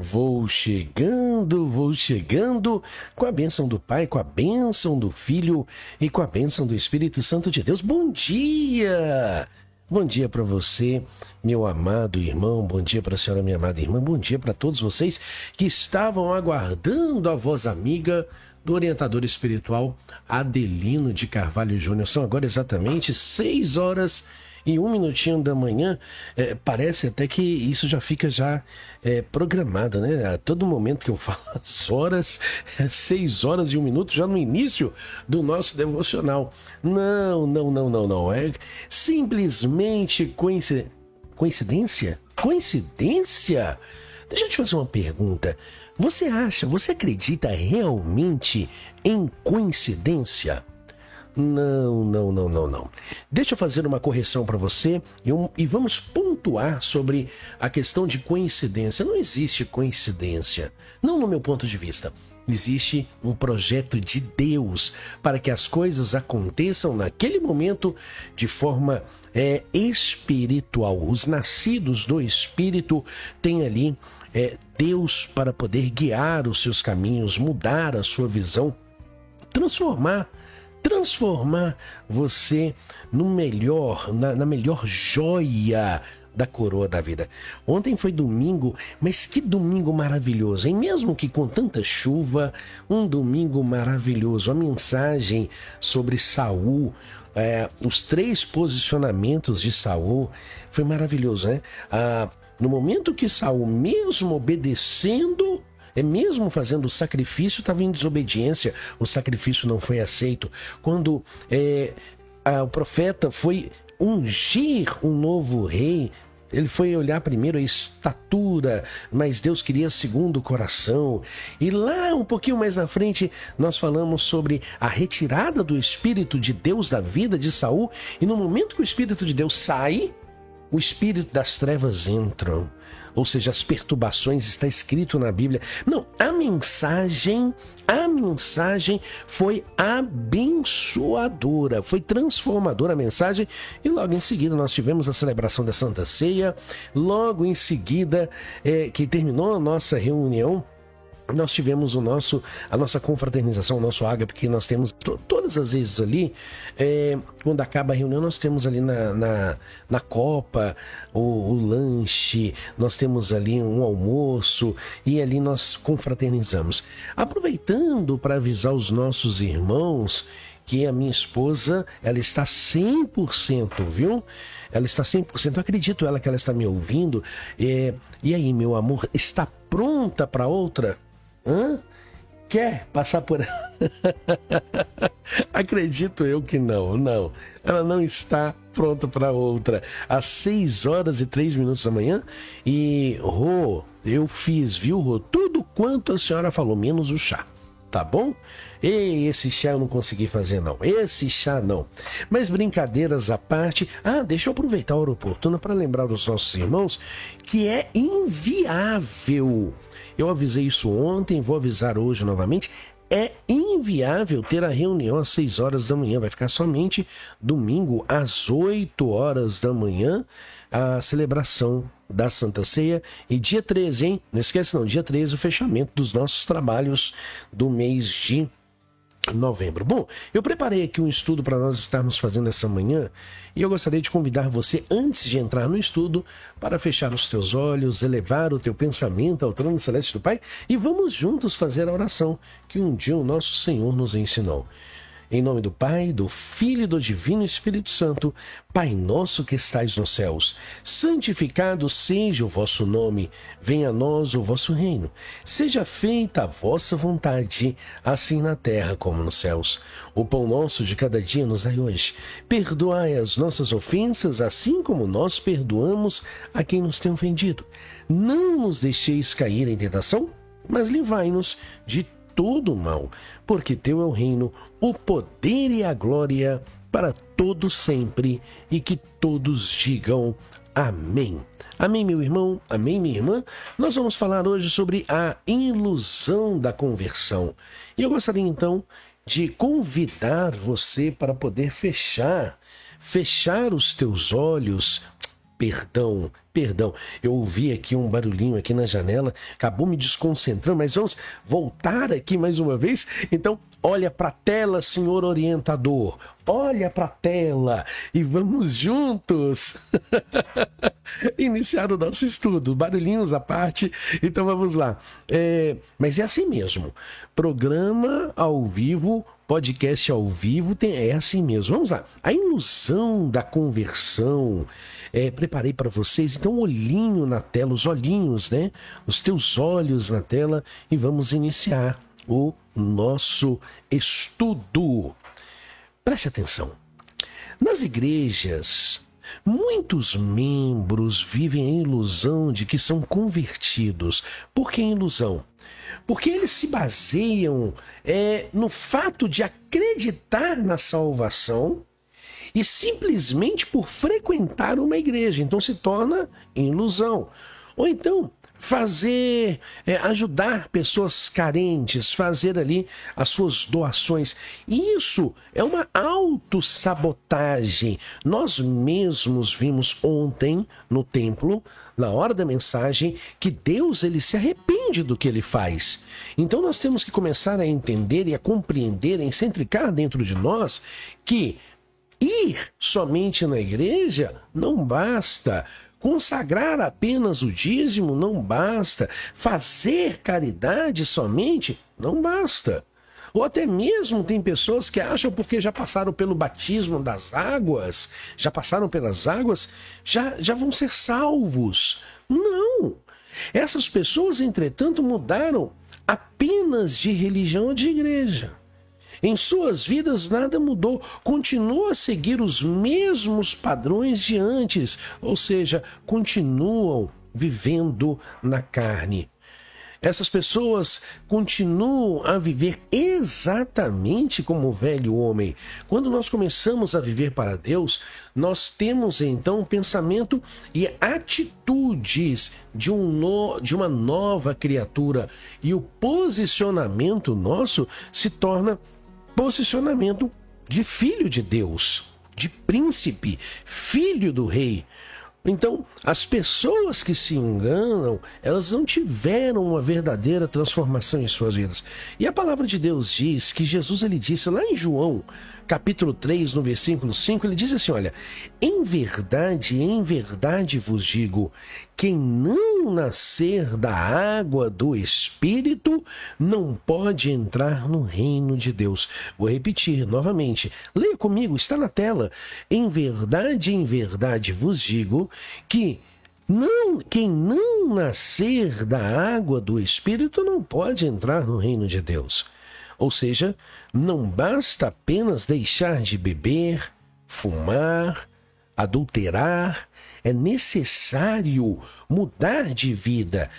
Vou chegando, vou chegando com a bênção do Pai, com a bênção do Filho e com a bênção do Espírito Santo de Deus. Bom dia! Bom dia para você, meu amado irmão. Bom dia para a senhora, minha amada irmã. Bom dia para todos vocês que estavam aguardando a voz amiga do orientador espiritual Adelino de Carvalho Júnior. São agora exatamente seis horas em um minutinho da manhã, é, parece até que isso já fica já é, programado, né? A todo momento que eu falo as horas, é seis horas e um minuto, já no início do nosso devocional. Não, não, não, não, não. É simplesmente coincidência. Coincidência? Coincidência? Deixa eu te fazer uma pergunta. Você acha, você acredita realmente em coincidência? Não, não, não, não, não. Deixa eu fazer uma correção para você e, um, e vamos pontuar sobre a questão de coincidência. Não existe coincidência, não no meu ponto de vista. Existe um projeto de Deus para que as coisas aconteçam naquele momento de forma é, espiritual. Os nascidos do Espírito têm ali é, Deus para poder guiar os seus caminhos, mudar a sua visão, transformar transformar você no melhor, na, na melhor joia da coroa da vida. Ontem foi domingo, mas que domingo maravilhoso, hein? Mesmo que com tanta chuva, um domingo maravilhoso. A mensagem sobre Saul, é, os três posicionamentos de Saul foi maravilhoso, né? Ah, no momento que Saul, mesmo obedecendo é mesmo fazendo o sacrifício, estava em desobediência, o sacrifício não foi aceito. Quando é, a, o profeta foi ungir um novo rei, ele foi olhar primeiro a estatura, mas Deus queria segundo o coração. E lá um pouquinho mais na frente nós falamos sobre a retirada do espírito de Deus da vida de Saul, e no momento que o espírito de Deus sai, o espírito das trevas entra ou seja, as perturbações, está escrito na Bíblia. Não, a mensagem, a mensagem foi abençoadora, foi transformadora a mensagem, e logo em seguida nós tivemos a celebração da Santa Ceia, logo em seguida é, que terminou a nossa reunião nós tivemos o nosso, a nossa confraternização, o nosso ágape, que nós temos todas as vezes ali, é, quando acaba a reunião, nós temos ali na, na, na copa o, o, lanche, nós temos ali um almoço e ali nós confraternizamos. Aproveitando para avisar os nossos irmãos que a minha esposa, ela está 100%, viu? Ela está 100%, eu acredito ela que ela está me ouvindo. É, e aí, meu amor, está pronta para outra? Hã? Quer passar por Acredito eu que não, não. Ela não está pronta para outra. Às 6 horas e 3 minutos da manhã. E, Rô, eu fiz, viu, Rô? Tudo quanto a senhora falou, menos o chá. Tá bom? E esse chá eu não consegui fazer, não. Esse chá não. Mas brincadeiras à parte. Ah, deixa eu aproveitar a hora oportuna para lembrar os nossos irmãos que é inviável eu avisei isso ontem, vou avisar hoje novamente. É inviável ter a reunião às 6 horas da manhã. Vai ficar somente domingo às 8 horas da manhã a celebração da Santa Ceia. E dia 13, hein? Não esquece não, dia 13 o fechamento dos nossos trabalhos do mês de novembro. Bom, eu preparei aqui um estudo para nós estarmos fazendo essa manhã e eu gostaria de convidar você, antes de entrar no estudo, para fechar os teus olhos, elevar o teu pensamento ao trono celeste do Pai e vamos juntos fazer a oração que um dia o nosso Senhor nos ensinou. Em nome do Pai, do Filho e do Divino Espírito Santo, Pai nosso que estais nos céus, santificado seja o vosso nome, venha a nós o vosso reino. Seja feita a vossa vontade, assim na terra como nos céus. O pão nosso de cada dia nos dai hoje. Perdoai as nossas ofensas, assim como nós perdoamos a quem nos tem ofendido. Não nos deixeis cair em tentação, mas livrai-nos de todo o mal, porque teu é o reino, o poder e a glória para todo sempre, e que todos digam amém. Amém, meu irmão, amém, minha irmã. Nós vamos falar hoje sobre a ilusão da conversão. E eu gostaria então de convidar você para poder fechar, fechar os teus olhos perdão, perdão. Eu ouvi aqui um barulhinho aqui na janela, acabou me desconcentrando, mas vamos voltar aqui mais uma vez. Então, olha para a tela, senhor orientador. Olha para a tela e vamos juntos iniciar o nosso estudo. Barulhinhos à parte, então vamos lá. É, mas é assim mesmo. Programa ao vivo podcast ao vivo tem, é assim mesmo. Vamos lá. A ilusão da conversão. É, preparei para vocês, então, um olhinho na tela, os olhinhos, né? Os teus olhos na tela e vamos iniciar o nosso estudo. Preste atenção. Nas igrejas, muitos membros vivem a ilusão de que são convertidos. Por que ilusão? porque eles se baseiam é, no fato de acreditar na salvação e simplesmente por frequentar uma igreja. Então se torna ilusão. Ou então fazer, é, ajudar pessoas carentes, fazer ali as suas doações. Isso é uma autossabotagem. Nós mesmos vimos ontem no templo, na hora da mensagem, que Deus ele se arrepende do que ele faz. Então nós temos que começar a entender e a compreender, a encentricar dentro de nós que ir somente na igreja não basta. Consagrar apenas o dízimo não basta. Fazer caridade somente não basta. Ou até mesmo tem pessoas que acham porque já passaram pelo batismo das águas, já passaram pelas águas, já, já vão ser salvos. Não! Essas pessoas, entretanto, mudaram apenas de religião ou de igreja. Em suas vidas nada mudou, continuam a seguir os mesmos padrões de antes, ou seja, continuam vivendo na carne. Essas pessoas continuam a viver exatamente como o velho homem. Quando nós começamos a viver para Deus, nós temos então pensamento e atitudes de, um no, de uma nova criatura. E o posicionamento nosso se torna posicionamento de filho de Deus, de príncipe, filho do rei. Então, as pessoas que se enganam, elas não tiveram uma verdadeira transformação em suas vidas. E a palavra de Deus diz que Jesus ele disse lá em João, capítulo 3, no versículo 5, ele diz assim: Olha, em verdade, em verdade vos digo, quem não nascer da água do Espírito não pode entrar no reino de Deus. Vou repetir novamente. Leia comigo, está na tela. Em verdade, em verdade vos digo que não, quem não nascer da água do Espírito não pode entrar no reino de Deus. Ou seja, não basta apenas deixar de beber, fumar, adulterar, é necessário mudar de vida,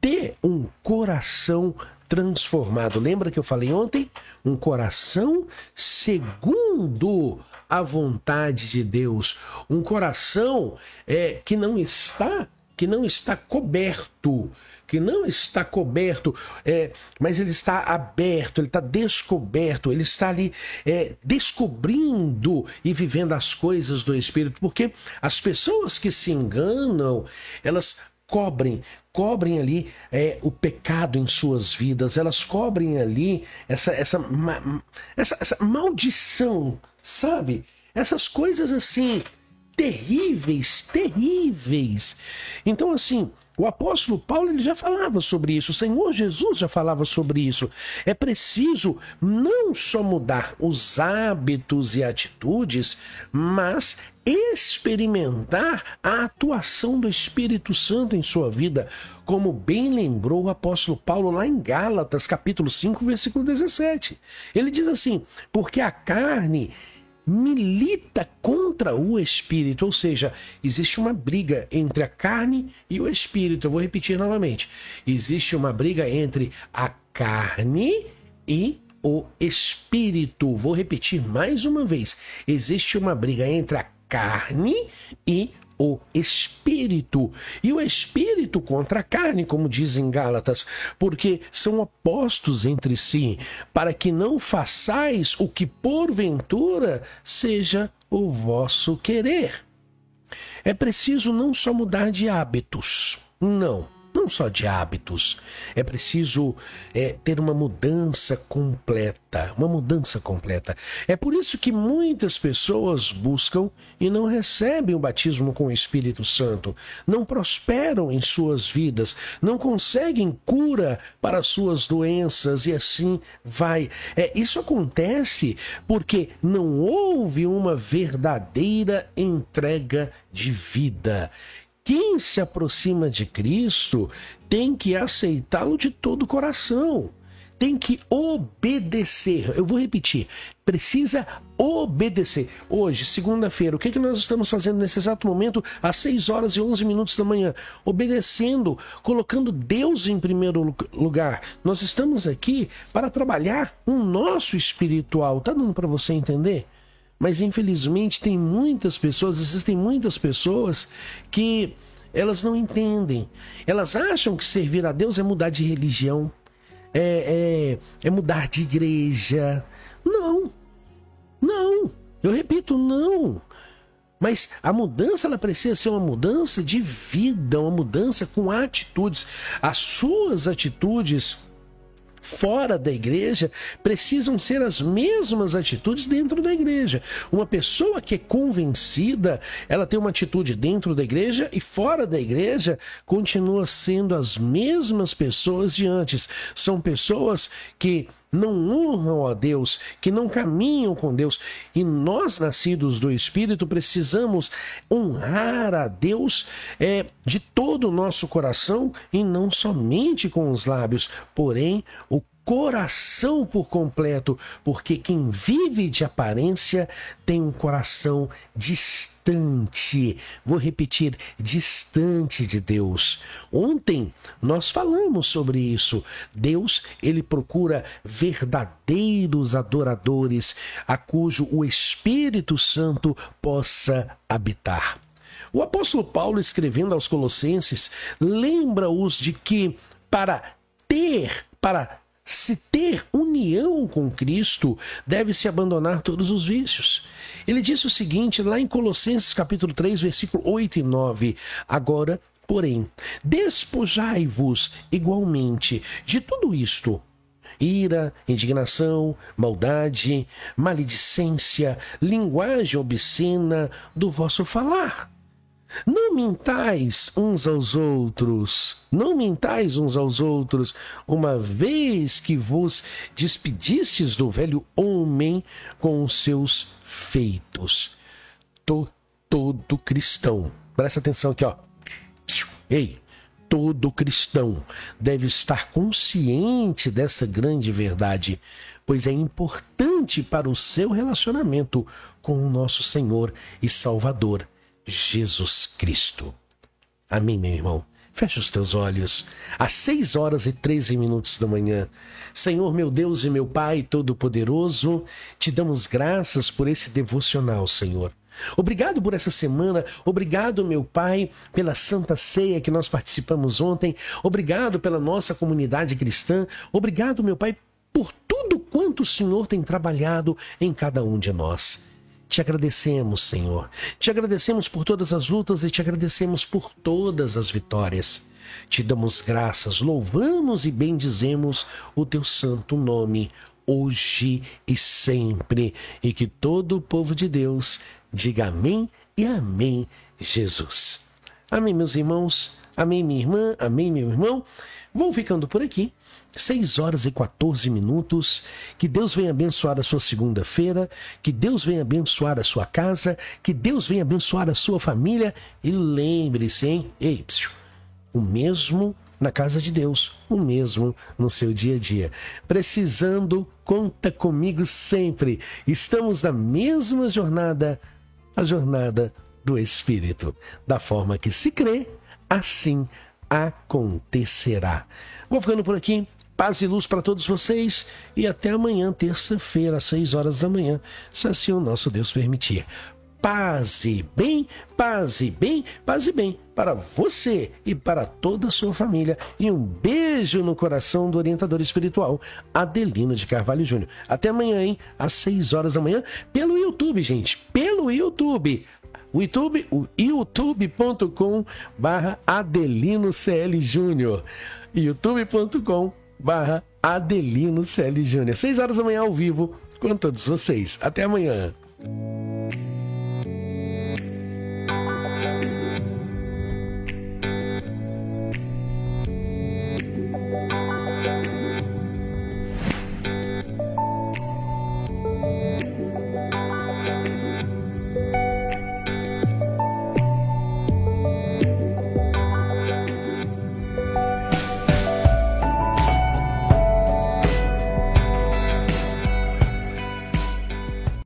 ter um coração transformado. Lembra que eu falei ontem? Um coração segundo a vontade de Deus, um coração é que não está que não está coberto que não está coberto, é, mas ele está aberto, ele está descoberto, ele está ali é, descobrindo e vivendo as coisas do Espírito, porque as pessoas que se enganam, elas cobrem, cobrem ali é, o pecado em suas vidas, elas cobrem ali essa, essa, essa, essa maldição, sabe? Essas coisas assim, terríveis, terríveis. Então, assim, o apóstolo Paulo ele já falava sobre isso, o Senhor Jesus já falava sobre isso. É preciso não só mudar os hábitos e atitudes, mas experimentar a atuação do Espírito Santo em sua vida, como bem lembrou o apóstolo Paulo lá em Gálatas, capítulo 5, versículo 17. Ele diz assim: "Porque a carne milita contra o espírito, ou seja, existe uma briga entre a carne e o espírito. Eu vou repetir novamente. Existe uma briga entre a carne e o espírito. Vou repetir mais uma vez. Existe uma briga entre a carne e o espírito. E o espírito contra a carne, como dizem Gálatas, porque são opostos entre si, para que não façais o que porventura seja o vosso querer. É preciso não só mudar de hábitos, não não só de hábitos. É preciso é, ter uma mudança completa, uma mudança completa. É por isso que muitas pessoas buscam e não recebem o batismo com o Espírito Santo, não prosperam em suas vidas, não conseguem cura para suas doenças e assim vai. É, isso acontece porque não houve uma verdadeira entrega de vida quem se aproxima de Cristo tem que aceitá-lo de todo o coração. Tem que obedecer. Eu vou repetir. Precisa obedecer. Hoje, segunda-feira, o que, é que nós estamos fazendo nesse exato momento, às 6 horas e 11 minutos da manhã? Obedecendo, colocando Deus em primeiro lugar. Nós estamos aqui para trabalhar o nosso espiritual. Tá dando para você entender? Mas infelizmente tem muitas pessoas, existem muitas pessoas que elas não entendem. Elas acham que servir a Deus é mudar de religião, é, é, é mudar de igreja. Não, não. Eu repito, não. Mas a mudança ela precisa ser uma mudança de vida, uma mudança com atitudes. As suas atitudes fora da igreja precisam ser as mesmas atitudes dentro da igreja. Uma pessoa que é convencida, ela tem uma atitude dentro da igreja e fora da igreja continua sendo as mesmas pessoas de antes. São pessoas que não honram a Deus, que não caminham com Deus. E nós, nascidos do Espírito, precisamos honrar a Deus é, de todo o nosso coração e não somente com os lábios, porém o coração por completo, porque quem vive de aparência tem um coração distante. Vou repetir, distante de Deus. Ontem nós falamos sobre isso. Deus, ele procura verdadeiros adoradores, a cujo o Espírito Santo possa habitar. O apóstolo Paulo, escrevendo aos Colossenses, lembra-os de que para ter, para se ter união com Cristo, deve-se abandonar todos os vícios. Ele disse o seguinte, lá em Colossenses capítulo 3, versículo 8 e 9: Agora, porém, despojai-vos igualmente de tudo isto: ira, indignação, maldade, maledicência, linguagem obscena do vosso falar não mintais uns aos outros, não mintais uns aos outros, uma vez que vos despedistes do velho homem com os seus feitos. Tô, todo cristão, presta atenção aqui, ó. Ei, todo cristão deve estar consciente dessa grande verdade, pois é importante para o seu relacionamento com o nosso Senhor e Salvador Jesus Cristo. Amém, meu irmão. Feche os teus olhos. Às seis horas e treze minutos da manhã. Senhor, meu Deus e meu Pai Todo-Poderoso, te damos graças por esse devocional, Senhor. Obrigado por essa semana, obrigado, meu Pai, pela Santa Ceia que nós participamos ontem, obrigado pela nossa comunidade cristã, obrigado, meu Pai, por tudo quanto o Senhor tem trabalhado em cada um de nós. Te agradecemos, Senhor. Te agradecemos por todas as lutas e te agradecemos por todas as vitórias. Te damos graças, louvamos e bendizemos o teu santo nome, hoje e sempre. E que todo o povo de Deus diga amém e amém, Jesus. Amém, meus irmãos. Amém, minha irmã. Amém, meu irmão. Vou ficando por aqui. 6 horas e 14 minutos. Que Deus venha abençoar a sua segunda-feira, que Deus venha abençoar a sua casa, que Deus venha abençoar a sua família. E lembre-se, hein? Ei, psiu, o mesmo na casa de Deus, o mesmo no seu dia a dia. Precisando, conta comigo sempre. Estamos na mesma jornada, a jornada do Espírito. Da forma que se crê, assim acontecerá. Vou ficando por aqui. Paz e luz para todos vocês e até amanhã, terça-feira, às 6 horas da manhã, se assim o nosso Deus permitir. Paz e bem, paz e bem, paz e bem para você e para toda a sua família. E um beijo no coração do orientador espiritual, Adelino de Carvalho Júnior. Até amanhã, hein? Às 6 horas da manhã, pelo YouTube, gente. Pelo YouTube. o YouTube, o youtube.com barra Adelino CL Júnior. youtube.com barra Adelino CL Júnior. Seis horas da manhã ao vivo com todos vocês. Até amanhã.